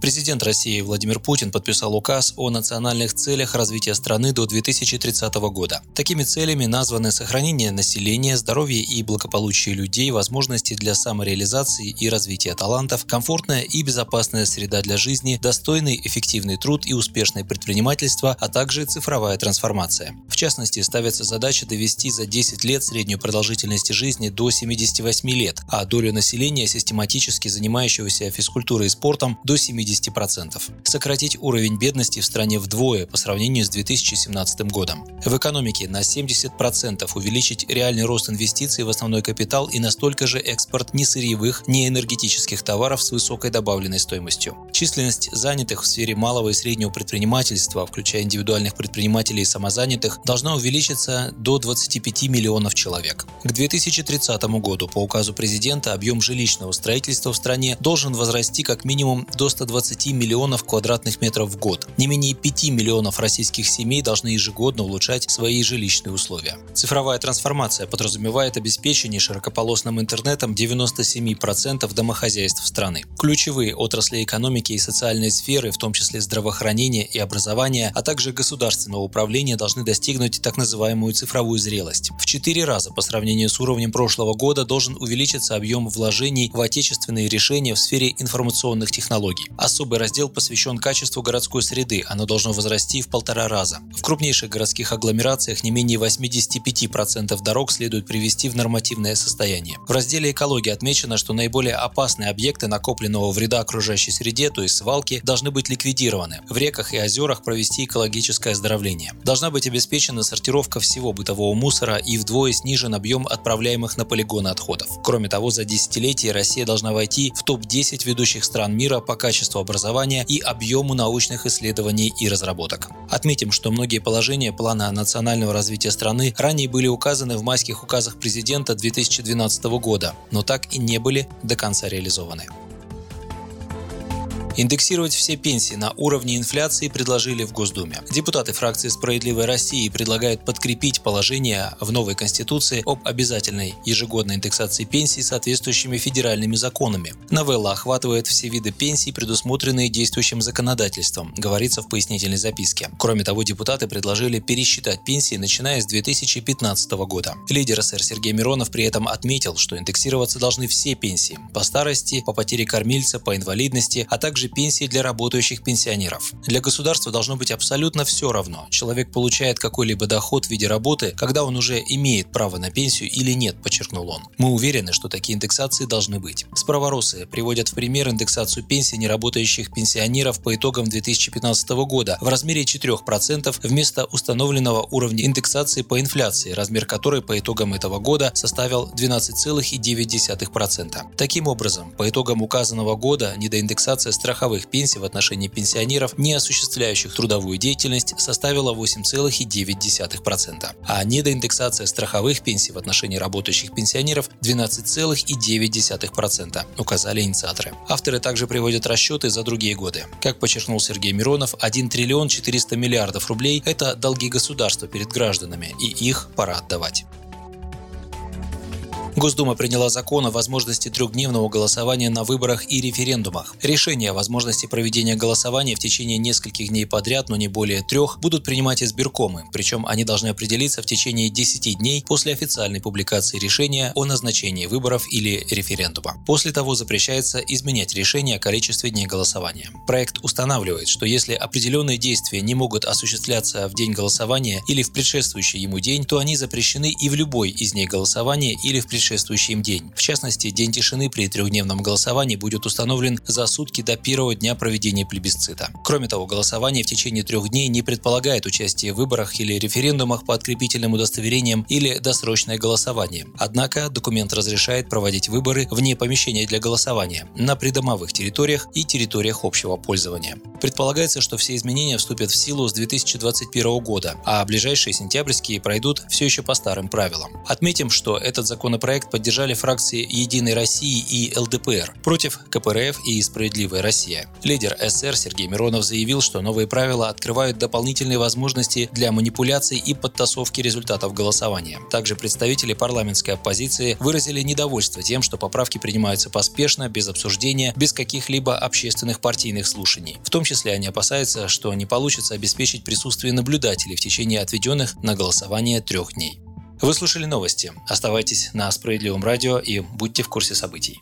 Президент России Владимир Путин подписал указ о национальных целях развития страны до 2030 года. Такими целями названы сохранение населения, здоровье и благополучие людей, возможности для самореализации и развития талантов, комфортная и безопасная среда для жизни, достойный эффективный труд и успешное предпринимательство, а также цифровая трансформация. В частности, ставится задача довести за 10 лет среднюю продолжительность жизни до 78 лет, а долю населения, систематически занимающегося физкультурой и спортом, до 70 50%. Сократить уровень бедности в стране вдвое по сравнению с 2017 годом. В экономике на 70% увеличить реальный рост инвестиций в основной капитал и настолько же экспорт несырьевых, неэнергетических товаров с высокой добавленной стоимостью. Численность занятых в сфере малого и среднего предпринимательства, включая индивидуальных предпринимателей и самозанятых, должна увеличиться до 25 миллионов человек. К 2030 году по указу президента объем жилищного строительства в стране должен возрасти как минимум до 120 20 миллионов квадратных метров в год. Не менее 5 миллионов российских семей должны ежегодно улучшать свои жилищные условия. Цифровая трансформация подразумевает обеспечение широкополосным интернетом 97% домохозяйств страны. Ключевые отрасли экономики и социальной сферы, в том числе здравоохранение и образование, а также государственного управления должны достигнуть так называемую цифровую зрелость. В четыре раза по сравнению с уровнем прошлого года должен увеличиться объем вложений в отечественные решения в сфере информационных технологий. Особый раздел посвящен качеству городской среды, оно должно возрасти в полтора раза. В крупнейших городских агломерациях не менее 85% дорог следует привести в нормативное состояние. В разделе «Экология» отмечено, что наиболее опасные объекты накопленного вреда окружающей среде, то есть свалки, должны быть ликвидированы. В реках и озерах провести экологическое оздоровление. Должна быть обеспечена сортировка всего бытового мусора и вдвое снижен объем отправляемых на полигоны отходов. Кроме того, за десятилетие Россия должна войти в топ-10 ведущих стран мира по качеству образования и объему научных исследований и разработок. Отметим, что многие положения плана национального развития страны ранее были указаны в майских указах президента 2012 года, но так и не были до конца реализованы. Индексировать все пенсии на уровне инфляции предложили в Госдуме. Депутаты фракции «Справедливой России» предлагают подкрепить положение в новой Конституции об обязательной ежегодной индексации пенсий соответствующими федеральными законами. Новелла охватывает все виды пенсий, предусмотренные действующим законодательством, говорится в пояснительной записке. Кроме того, депутаты предложили пересчитать пенсии, начиная с 2015 года. Лидер СР Сергей Миронов при этом отметил, что индексироваться должны все пенсии – по старости, по потере кормильца, по инвалидности, а также пенсии для работающих пенсионеров. Для государства должно быть абсолютно все равно. Человек получает какой-либо доход в виде работы, когда он уже имеет право на пенсию или нет, подчеркнул он. Мы уверены, что такие индексации должны быть. Справоросы приводят в пример индексацию пенсий неработающих пенсионеров по итогам 2015 года в размере 4% вместо установленного уровня индексации по инфляции, размер которой по итогам этого года составил 12,9%. Таким образом, по итогам указанного года недоиндексация страховых страховых пенсий в отношении пенсионеров, не осуществляющих трудовую деятельность, составила 8,9%, а недоиндексация страховых пенсий в отношении работающих пенсионеров 12,9%, указали инициаторы. Авторы также приводят расчеты за другие годы. Как подчеркнул Сергей Миронов, 1 триллион 400 миллиардов рублей – это долги государства перед гражданами, и их пора отдавать. Госдума приняла закон о возможности трехдневного голосования на выборах и референдумах. Решение о возможности проведения голосования в течение нескольких дней подряд, но не более трех, будут принимать избиркомы, причем они должны определиться в течение 10 дней после официальной публикации решения о назначении выборов или референдума. После того запрещается изменять решение о количестве дней голосования. Проект устанавливает, что если определенные действия не могут осуществляться в день голосования или в предшествующий ему день, то они запрещены и в любой из дней голосования или в предшествующий предшествующий им день. В частности, день тишины при трехдневном голосовании будет установлен за сутки до первого дня проведения плебисцита. Кроме того, голосование в течение трех дней не предполагает участие в выборах или референдумах по открепительным удостоверениям или досрочное голосование. Однако документ разрешает проводить выборы вне помещения для голосования, на придомовых территориях и территориях общего пользования. Предполагается, что все изменения вступят в силу с 2021 года, а ближайшие сентябрьские пройдут все еще по старым правилам. Отметим, что этот законопроект поддержали фракции «Единой России» и ЛДПР против КПРФ и «Справедливая Россия». Лидер СР Сергей Миронов заявил, что новые правила открывают дополнительные возможности для манипуляций и подтасовки результатов голосования. Также представители парламентской оппозиции выразили недовольство тем, что поправки принимаются поспешно, без обсуждения, без каких-либо общественных партийных слушаний. В том числе они опасаются, что не получится обеспечить присутствие наблюдателей в течение отведенных на голосование трех дней. Вы слушали новости. Оставайтесь на Справедливом радио и будьте в курсе событий.